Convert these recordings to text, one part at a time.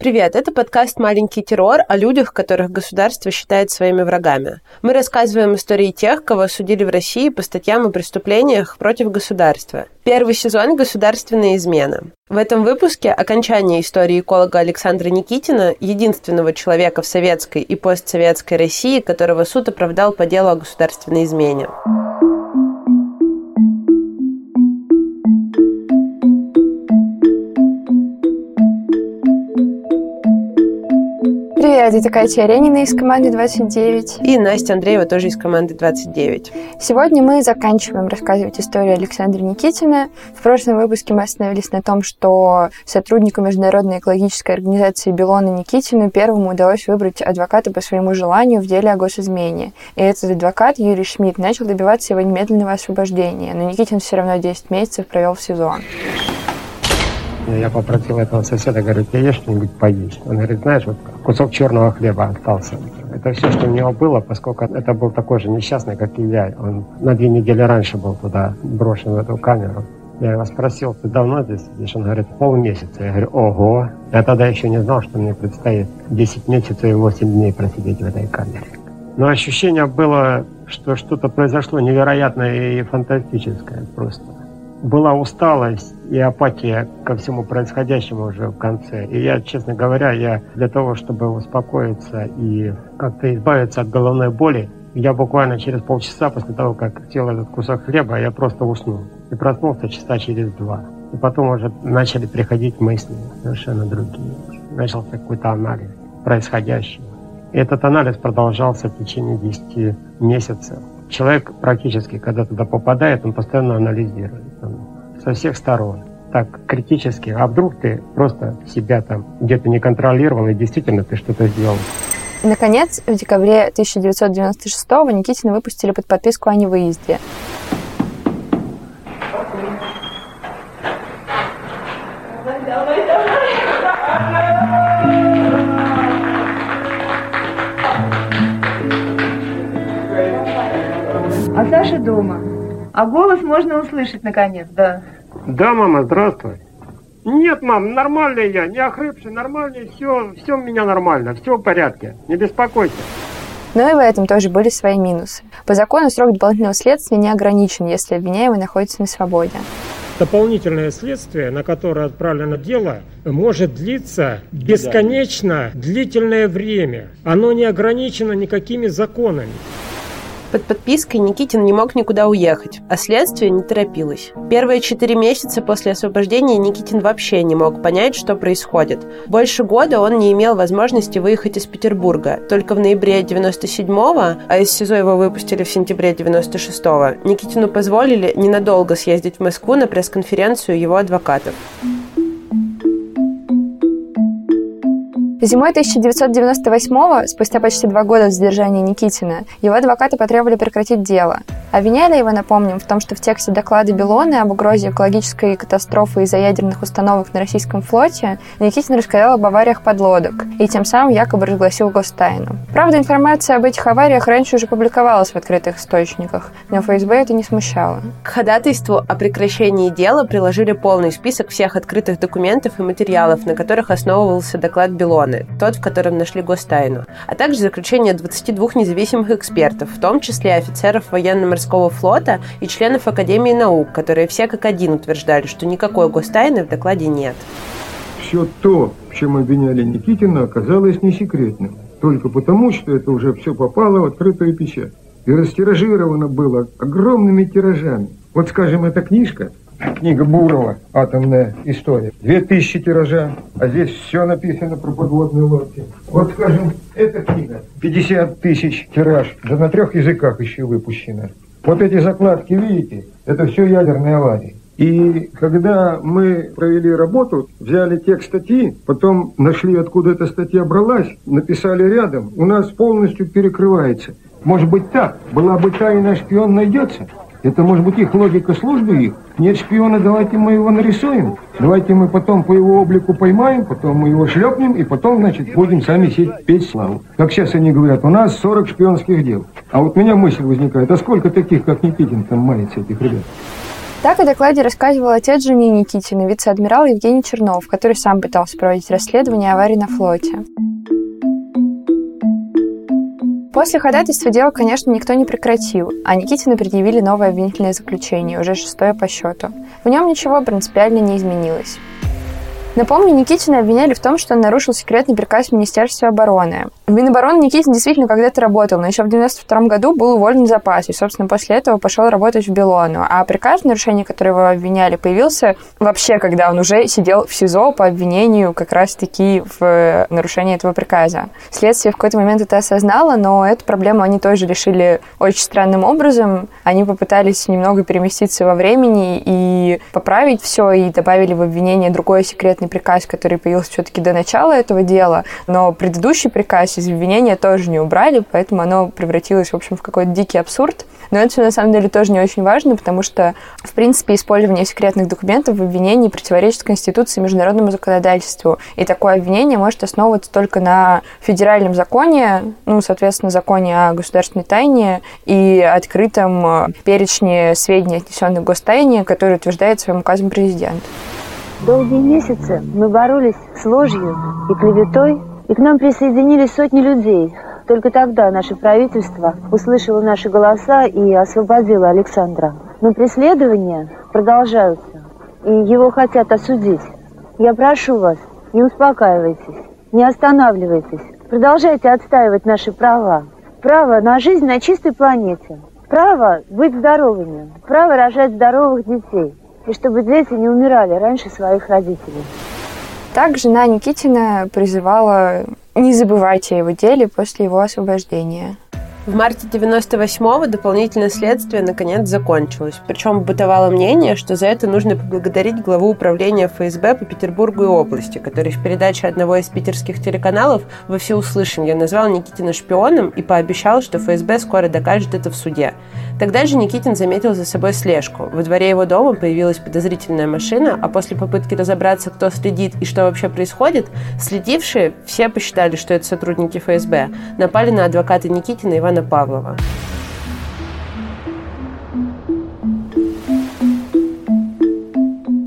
Привет, это подкаст «Маленький террор» о людях, которых государство считает своими врагами. Мы рассказываем истории тех, кого осудили в России по статьям о преступлениях против государства. Первый сезон «Государственная измена». В этом выпуске окончание истории эколога Александра Никитина, единственного человека в советской и постсоветской России, которого суд оправдал по делу о государственной измене. Привет, это Катя Аренина из команды 29. И Настя Андреева тоже из команды 29. Сегодня мы заканчиваем рассказывать историю Александра Никитина. В прошлом выпуске мы остановились на том, что сотруднику Международной экологической организации Белона Никитину первому удалось выбрать адвоката по своему желанию в деле о госизмене. И этот адвокат, Юрий Шмидт, начал добиваться его немедленного освобождения, но Никитин все равно 10 месяцев провел в СИЗО. Я попросил этого соседа, говорю, тебе есть что-нибудь поесть? Он говорит, знаешь, вот кусок черного хлеба остался. Это все, что у него было, поскольку это был такой же несчастный, как и я. Он на две недели раньше был туда брошен в эту камеру. Я его спросил, ты давно здесь сидишь? Он говорит, полмесяца. Я говорю, ого. Я тогда еще не знал, что мне предстоит 10 месяцев и 8 дней просидеть в этой камере. Но ощущение было, что что-то произошло невероятное и фантастическое просто была усталость и апатия ко всему происходящему уже в конце. И я, честно говоря, я для того, чтобы успокоиться и как-то избавиться от головной боли, я буквально через полчаса после того, как съел этот кусок хлеба, я просто уснул. И проснулся часа через два. И потом уже начали приходить мысли совершенно другие. Начался какой-то анализ происходящего. И этот анализ продолжался в течение 10 месяцев человек практически, когда туда попадает, он постоянно анализирует он, со всех сторон так критически, а вдруг ты просто себя там где-то не контролировал, и действительно ты что-то сделал. Наконец, в декабре 1996-го Никитина выпустили под подписку о невыезде. Саша дома. А голос можно услышать наконец, да. Да, мама, здравствуй. Нет, мам, нормальный я, не охрипший, нормальный, все, все у меня нормально, все в порядке, не беспокойся. Но и в этом тоже были свои минусы. По закону срок дополнительного следствия не ограничен, если обвиняемый находится на свободе. Дополнительное следствие, на которое отправлено дело, может длиться бесконечно длительное время. Оно не ограничено никакими законами. Под подпиской Никитин не мог никуда уехать, а следствие не торопилось. Первые четыре месяца после освобождения Никитин вообще не мог понять, что происходит. Больше года он не имел возможности выехать из Петербурга. Только в ноябре 97-го, а из СИЗО его выпустили в сентябре 96-го, Никитину позволили ненадолго съездить в Москву на пресс-конференцию его адвокатов. Зимой 1998-го, спустя почти два года задержания Никитина, его адвокаты потребовали прекратить дело. Обвиняли его, напомним, в том, что в тексте доклада Белоны об угрозе экологической катастрофы из-за ядерных установок на российском флоте Никитин рассказал об авариях подлодок и тем самым якобы разгласил гостайну. Правда, информация об этих авариях раньше уже публиковалась в открытых источниках, но ФСБ это не смущало. К ходатайству о прекращении дела приложили полный список всех открытых документов и материалов, на которых основывался доклад Белоны Миланы, тот, в котором нашли гостайну, а также заключение 22 независимых экспертов, в том числе офицеров военно-морского флота и членов Академии наук, которые все как один утверждали, что никакой гостайны в докладе нет. Все то, в чем обвиняли Никитина, оказалось не секретным. Только потому, что это уже все попало в открытую печать. И растиражировано было огромными тиражами. Вот, скажем, эта книжка Книга Бурова «Атомная история». Две тысячи тиража, а здесь все написано про подводные лодки. Вот, скажем, эта книга 50 тысяч тираж, да на трех языках еще выпущена. Вот эти закладки, видите, это все ядерные аварии. И когда мы провели работу, взяли текст статьи, потом нашли, откуда эта статья бралась, написали рядом, у нас полностью перекрывается. Может быть так, была бы тайна, шпион найдется, это может быть их логика службы их. Нет шпиона, давайте мы его нарисуем. Давайте мы потом по его облику поймаем, потом мы его шлепнем, и потом, значит, будем сами сеть петь славу. Как сейчас они говорят, у нас 40 шпионских дел. А вот у меня мысль возникает, а сколько таких, как Никитин, там мается этих ребят? Так о докладе рассказывал отец жены Никитина, вице-адмирал Евгений Чернов, который сам пытался проводить расследование аварии на флоте. После ходатайства дело, конечно, никто не прекратил, а Никитину предъявили новое обвинительное заключение, уже шестое по счету. В нем ничего принципиально не изменилось. Напомню, Никитина обвиняли в том, что он нарушил секретный приказ Министерства обороны. В Минобороны Никитин действительно когда-то работал, но еще в 92 году был уволен в запас, и, собственно, после этого пошел работать в Белону. А приказ, в нарушении которого его обвиняли, появился вообще, когда он уже сидел в СИЗО по обвинению как раз-таки в нарушении этого приказа. Следствие в какой-то момент это осознало, но эту проблему они тоже решили очень странным образом. Они попытались немного переместиться во времени и поправить все, и добавили в обвинение другое секретное конкретный приказ, который появился все-таки до начала этого дела, но предыдущий приказ из обвинения тоже не убрали, поэтому оно превратилось, в общем, в какой-то дикий абсурд. Но это все на самом деле тоже не очень важно, потому что, в принципе, использование секретных документов в обвинении противоречит Конституции и международному законодательству. И такое обвинение может основываться только на федеральном законе, ну, соответственно, законе о государственной тайне и открытом перечне сведений, отнесенных к гостайне, который утверждает своим указом президент. Долгие месяцы мы боролись с ложью и клеветой, и к нам присоединились сотни людей. Только тогда наше правительство услышало наши голоса и освободило Александра. Но преследования продолжаются, и его хотят осудить. Я прошу вас, не успокаивайтесь, не останавливайтесь. Продолжайте отстаивать наши права. Право на жизнь на чистой планете. Право быть здоровыми. Право рожать здоровых детей и чтобы дети не умирали раньше своих родителей. Так жена Никитина призывала не забывать о его деле после его освобождения. В марте 98-го дополнительное следствие наконец закончилось. Причем бытовало мнение, что за это нужно поблагодарить главу управления ФСБ по Петербургу и области, который в передаче одного из питерских телеканалов во всеуслышание назвал Никитина шпионом и пообещал, что ФСБ скоро докажет это в суде. Тогда же Никитин заметил за собой слежку. Во дворе его дома появилась подозрительная машина, а после попытки разобраться, кто следит и что вообще происходит, следившие, все посчитали, что это сотрудники ФСБ, напали на адвоката Никитина Ивана Ивана Павлова.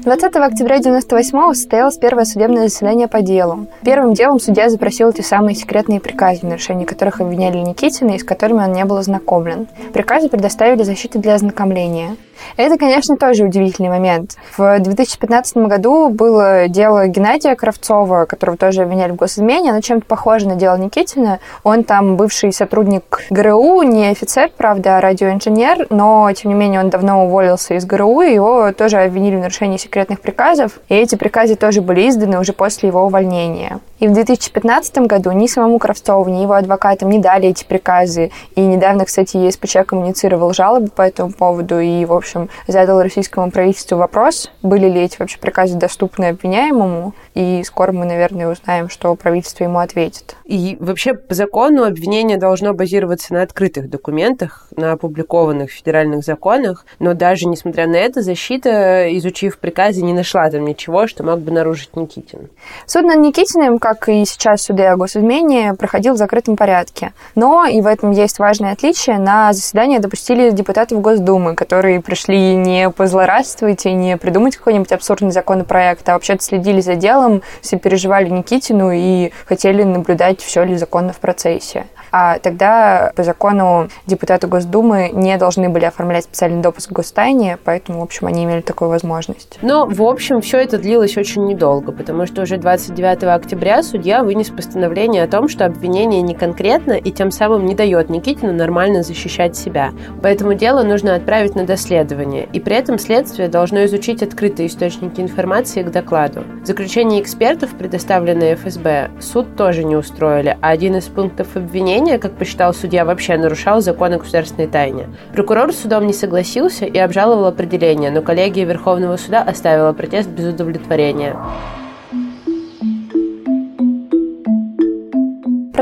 20 октября 1998 состоялось первое судебное заседание по делу. Первым делом судья запросил эти самые секретные приказы, в нарушении которых обвиняли Никитина и с которыми он не был ознакомлен. Приказы предоставили защите для ознакомления. Это, конечно, тоже удивительный момент. В 2015 году было дело Геннадия Кравцова, которого тоже обвиняли в госизмене. Оно чем-то похоже на дело Никитина. Он там бывший сотрудник ГРУ, не офицер, правда, а радиоинженер, но, тем не менее, он давно уволился из ГРУ, его тоже обвинили в нарушении секретных приказов. И эти приказы тоже были изданы уже после его увольнения. И в 2015 году ни самому Кравцову, ни его адвокатам не дали эти приказы. И недавно, кстати, ЕСПЧ коммуницировал жалобы по этому поводу и, в общем, задал российскому правительству вопрос, были ли эти вообще приказы доступны обвиняемому. И скоро мы, наверное, узнаем, что правительство ему ответит. И вообще по закону обвинение должно базироваться на открытых документах, на опубликованных федеральных законах. Но даже несмотря на это, защита, изучив приказы, не нашла там ничего, что мог бы нарушить Никитин. Суд над Никитиным, как как и сейчас суды о госизмене, проходил в закрытом порядке. Но, и в этом есть важное отличие, на заседание допустили депутатов Госдумы, которые пришли не позлорадствовать и не придумать какой-нибудь абсурдный законопроект, а вообще-то следили за делом, все переживали Никитину и хотели наблюдать, все ли законно в процессе а тогда по закону депутаты Госдумы не должны были оформлять специальный допуск в гостайне, поэтому, в общем, они имели такую возможность. Но, в общем, все это длилось очень недолго, потому что уже 29 октября судья вынес постановление о том, что обвинение не конкретно и тем самым не дает Никитину нормально защищать себя. Поэтому дело нужно отправить на доследование, и при этом следствие должно изучить открытые источники информации к докладу. Заключение экспертов, предоставленное ФСБ, суд тоже не устроили, а один из пунктов обвинения как посчитал судья, вообще нарушал закон о государственной тайне. Прокурор с судом не согласился и обжаловал определение, но коллегия Верховного суда оставила протест без удовлетворения.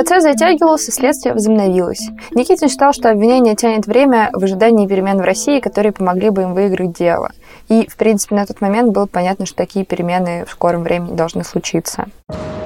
Процесс затягивался, следствие возобновилось. Никитин считал, что обвинение тянет время в ожидании перемен в России, которые помогли бы им выиграть дело. И, в принципе, на тот момент было понятно, что такие перемены в скором времени должны случиться.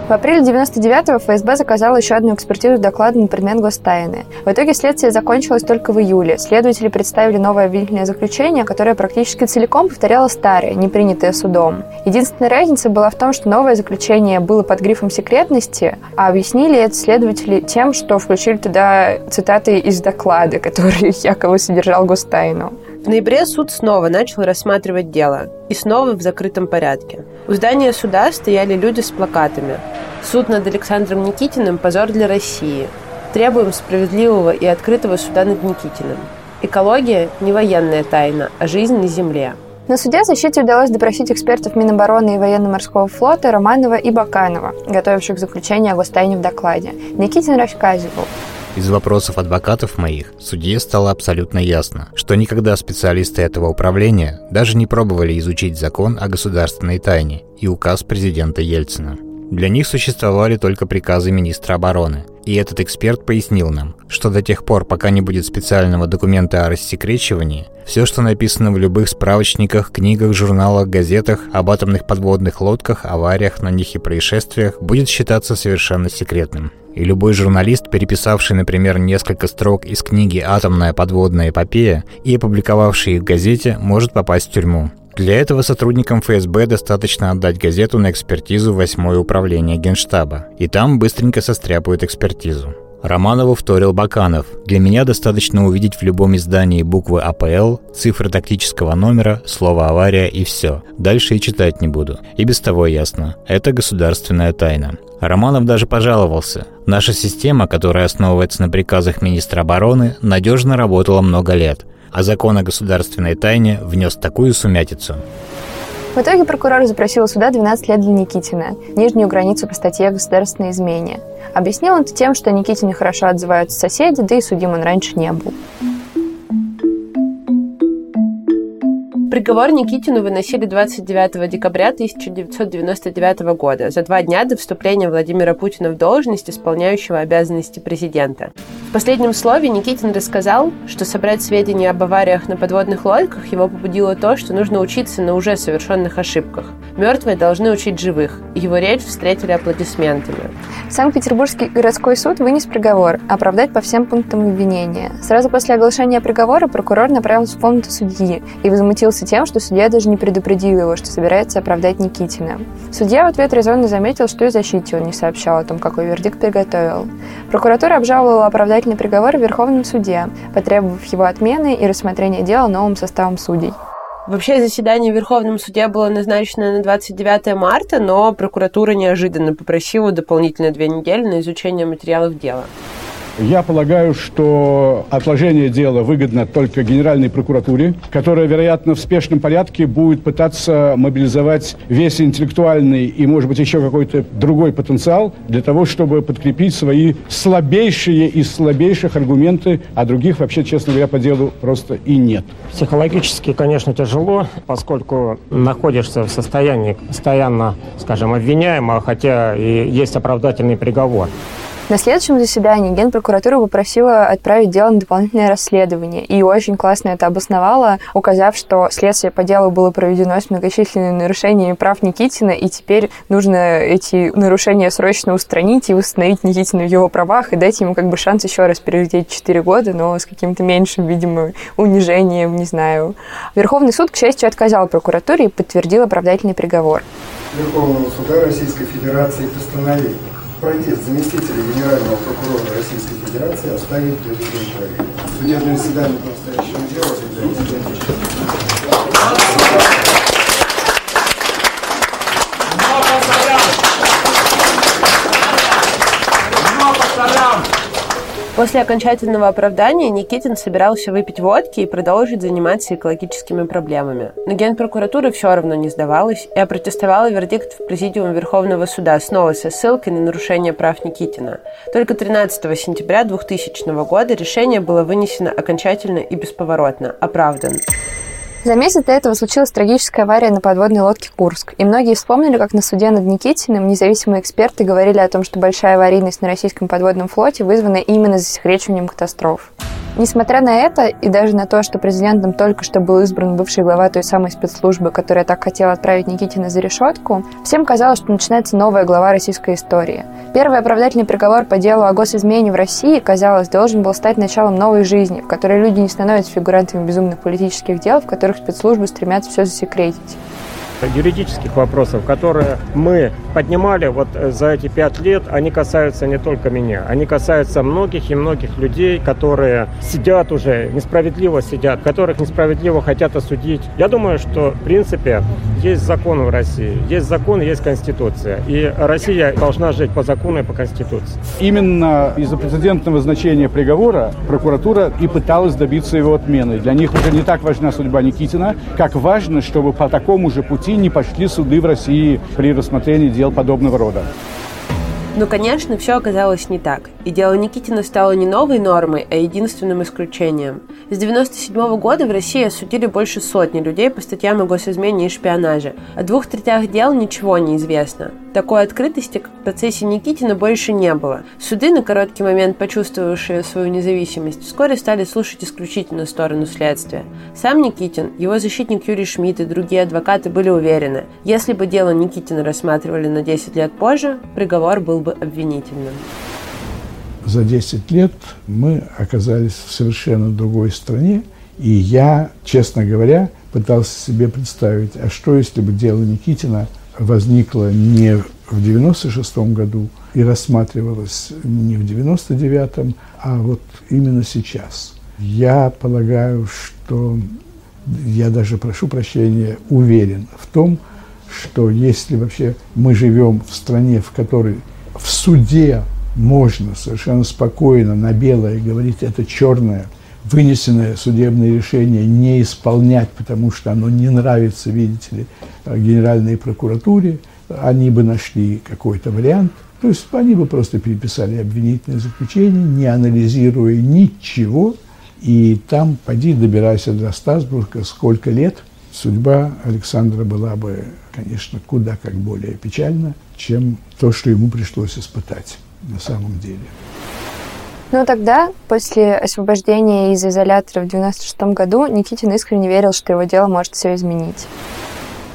В апреле 99-го ФСБ заказала еще одну экспертизу доклада на предмет гостайны. В итоге следствие закончилось только в июле. Следователи представили новое обвинительное заключение, которое практически целиком повторяло старое, не принятое судом. Единственная разница была в том, что новое заключение было под грифом секретности, а объяснили это следователи тем, что включили туда цитаты из доклада, который якобы содержал гостайну. В ноябре суд снова начал рассматривать дело. И снова в закрытом порядке. У здания суда стояли люди с плакатами. Суд над Александром Никитиным – позор для России. Требуем справедливого и открытого суда над Никитиным. Экология – не военная тайна, а жизнь на земле. На суде защите удалось допросить экспертов Минобороны и военно-морского флота Романова и Баканова, готовивших заключение о гостайне в докладе. Никитин рассказывал. Из вопросов адвокатов моих судье стало абсолютно ясно, что никогда специалисты этого управления даже не пробовали изучить закон о государственной тайне и указ президента Ельцина. Для них существовали только приказы министра обороны. И этот эксперт пояснил нам, что до тех пор, пока не будет специального документа о рассекречивании, все, что написано в любых справочниках, книгах, журналах, газетах об атомных подводных лодках, авариях на них и происшествиях, будет считаться совершенно секретным. И любой журналист, переписавший, например, несколько строк из книги «Атомная подводная эпопея» и опубликовавший их в газете, может попасть в тюрьму. Для этого сотрудникам ФСБ достаточно отдать газету на экспертизу в восьмое управление Генштаба, и там быстренько состряпают экспертизу. Романову вторил Баканов. Для меня достаточно увидеть в любом издании буквы АПЛ, цифры тактического номера, слово «авария» и все. Дальше и читать не буду. И без того ясно. Это государственная тайна. Романов даже пожаловался. Наша система, которая основывается на приказах министра обороны, надежно работала много лет, а закон о государственной тайне внес такую сумятицу. В итоге прокурор запросил суда 12 лет для Никитина, нижнюю границу по статье о государственной измене. Объяснил он это тем, что Никитине хорошо отзываются соседи, да и судим он раньше не был. Приговор Никитину выносили 29 декабря 1999 года, за два дня до вступления Владимира Путина в должность исполняющего обязанности президента. В последнем слове Никитин рассказал, что собрать сведения об авариях на подводных лодках его побудило то, что нужно учиться на уже совершенных ошибках. Мертвые должны учить живых. Его речь встретили аплодисментами. Санкт-Петербургский городской суд вынес приговор – оправдать по всем пунктам обвинения. Сразу после оглашения приговора прокурор направился в комнату судьи и возмутился тем, что судья даже не предупредил его, что собирается оправдать Никитина. Судья в ответ резонно заметил, что и защите он не сообщал о том, какой вердикт приготовил. Прокуратура обжаловала оправдательный приговор в Верховном суде, потребовав его отмены и рассмотрения дела новым составом судей. Вообще заседание в Верховном суде было назначено на 29 марта, но прокуратура неожиданно попросила дополнительно две недели на изучение материалов дела. Я полагаю, что отложение дела выгодно только Генеральной прокуратуре, которая, вероятно, в спешном порядке будет пытаться мобилизовать весь интеллектуальный и, может быть, еще какой-то другой потенциал для того, чтобы подкрепить свои слабейшие из слабейших аргументы, а других, вообще, честно говоря, по делу просто и нет. Психологически, конечно, тяжело, поскольку находишься в состоянии постоянно, скажем, обвиняемого, хотя и есть оправдательный приговор. На следующем заседании Генпрокуратура попросила отправить дело на дополнительное расследование. И очень классно это обосновала, указав, что следствие по делу было проведено с многочисленными нарушениями прав Никитина, и теперь нужно эти нарушения срочно устранить и восстановить Никитина в его правах, и дать ему как бы шанс еще раз перелететь 4 года, но с каким-то меньшим, видимо, унижением, не знаю. Верховный суд, к счастью, отказал прокуратуре и подтвердил оправдательный приговор. Верховного суда Российской Федерации постановил протест заместителя генерального прокурора Российской Федерации оставить удовлетворения. Судебное заседание по настоящему делу После окончательного оправдания Никитин собирался выпить водки и продолжить заниматься экологическими проблемами. Но Генпрокуратура все равно не сдавалась и опротестовала вердикт в Президиум Верховного суда снова со ссылкой на нарушение прав Никитина. Только 13 сентября 2000 года решение было вынесено окончательно и бесповоротно. Оправдан. За месяц до этого случилась трагическая авария на подводной лодке «Курск». И многие вспомнили, как на суде над Никитиным независимые эксперты говорили о том, что большая аварийность на российском подводном флоте вызвана именно засекречиванием катастроф. Несмотря на это, и даже на то, что президентом только что был избран бывший глава той самой спецслужбы, которая так хотела отправить Никитина за решетку, всем казалось, что начинается новая глава российской истории. Первый оправдательный приговор по делу о госизмене в России, казалось, должен был стать началом новой жизни, в которой люди не становятся фигурантами безумных политических дел, в которых спецслужбы стремятся все засекретить юридических вопросов, которые мы поднимали вот э, за эти пять лет, они касаются не только меня, они касаются многих и многих людей, которые сидят уже, несправедливо сидят, которых несправедливо хотят осудить. Я думаю, что в принципе есть закон в России, есть закон, есть конституция, и Россия должна жить по закону и по конституции. Именно из-за прецедентного значения приговора прокуратура и пыталась добиться его отмены. Для них уже не так важна судьба Никитина, как важно, чтобы по такому же пути не пошли суды в России при рассмотрении дел подобного рода. Но, конечно, все оказалось не так. И дело Никитина стало не новой нормой, а единственным исключением. С 1997 года в России осудили больше сотни людей по статьям о госизмене и шпионаже. О двух третях дел ничего не известно. Такой открытости, как в процессе Никитина, больше не было. Суды, на короткий момент почувствовавшие свою независимость, вскоре стали слушать исключительно сторону следствия. Сам Никитин, его защитник Юрий Шмидт и другие адвокаты были уверены, если бы дело Никитина рассматривали на 10 лет позже, приговор был бы обвинительным. За 10 лет мы оказались в совершенно другой стране, и я, честно говоря, пытался себе представить, а что если бы дело Никитина возникло не в 96 году и рассматривалось не в 99-м, а вот именно сейчас. Я полагаю, что я даже прошу прощения, уверен в том, что если вообще мы живем в стране, в которой в суде можно совершенно спокойно на белое говорить, это черное, вынесенное судебное решение не исполнять, потому что оно не нравится, видите ли, Генеральной прокуратуре, они бы нашли какой-то вариант. То есть они бы просто переписали обвинительное заключение, не анализируя ничего, и там, поди, добирайся до Стасбурга, сколько лет, судьба Александра была бы, конечно, куда как более печальна, чем то, что ему пришлось испытать на самом деле. Но тогда, после освобождения из изолятора в 96 году, Никитин искренне верил, что его дело может все изменить.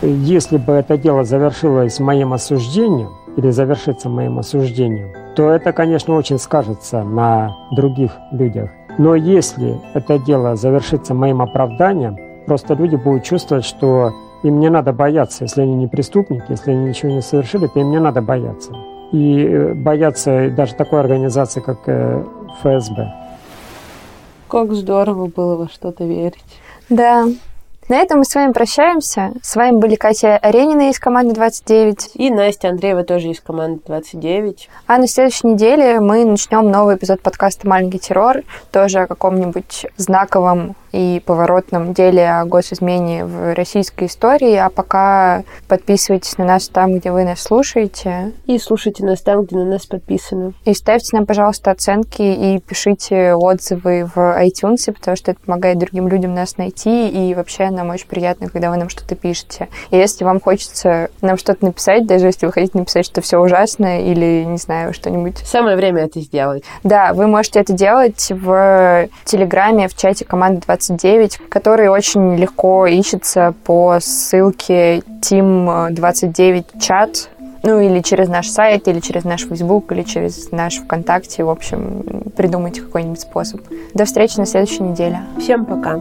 Если бы это дело завершилось моим осуждением, или завершится моим осуждением, то это, конечно, очень скажется на других людях. Но если это дело завершится моим оправданием, просто люди будут чувствовать, что им не надо бояться, если они не преступники, если они ничего не совершили, то им не надо бояться и э, боятся даже такой организации, как э, ФСБ. Как здорово было во что-то верить. Да, на этом мы с вами прощаемся. С вами были Катя Аренина из команды 29. И Настя Андреева тоже из команды 29. А на следующей неделе мы начнем новый эпизод подкаста «Маленький террор», тоже о каком-нибудь знаковом и поворотном деле о госизмене в российской истории. А пока подписывайтесь на нас там, где вы нас слушаете. И слушайте нас там, где на нас подписаны. И ставьте нам, пожалуйста, оценки и пишите отзывы в iTunes, потому что это помогает другим людям нас найти. И вообще нам очень приятно, когда вы нам что-то пишете. И если вам хочется нам что-то написать, даже если вы хотите написать, что все ужасно или, не знаю, что-нибудь. Самое время это сделать. Да, вы можете это делать в Телеграме, в чате команды 20 29, который очень легко ищется по ссылке Team29 чат, ну или через наш сайт, или через наш Facebook, или через наш ВКонтакте. В общем, придумайте какой-нибудь способ. До встречи на следующей неделе. Всем пока.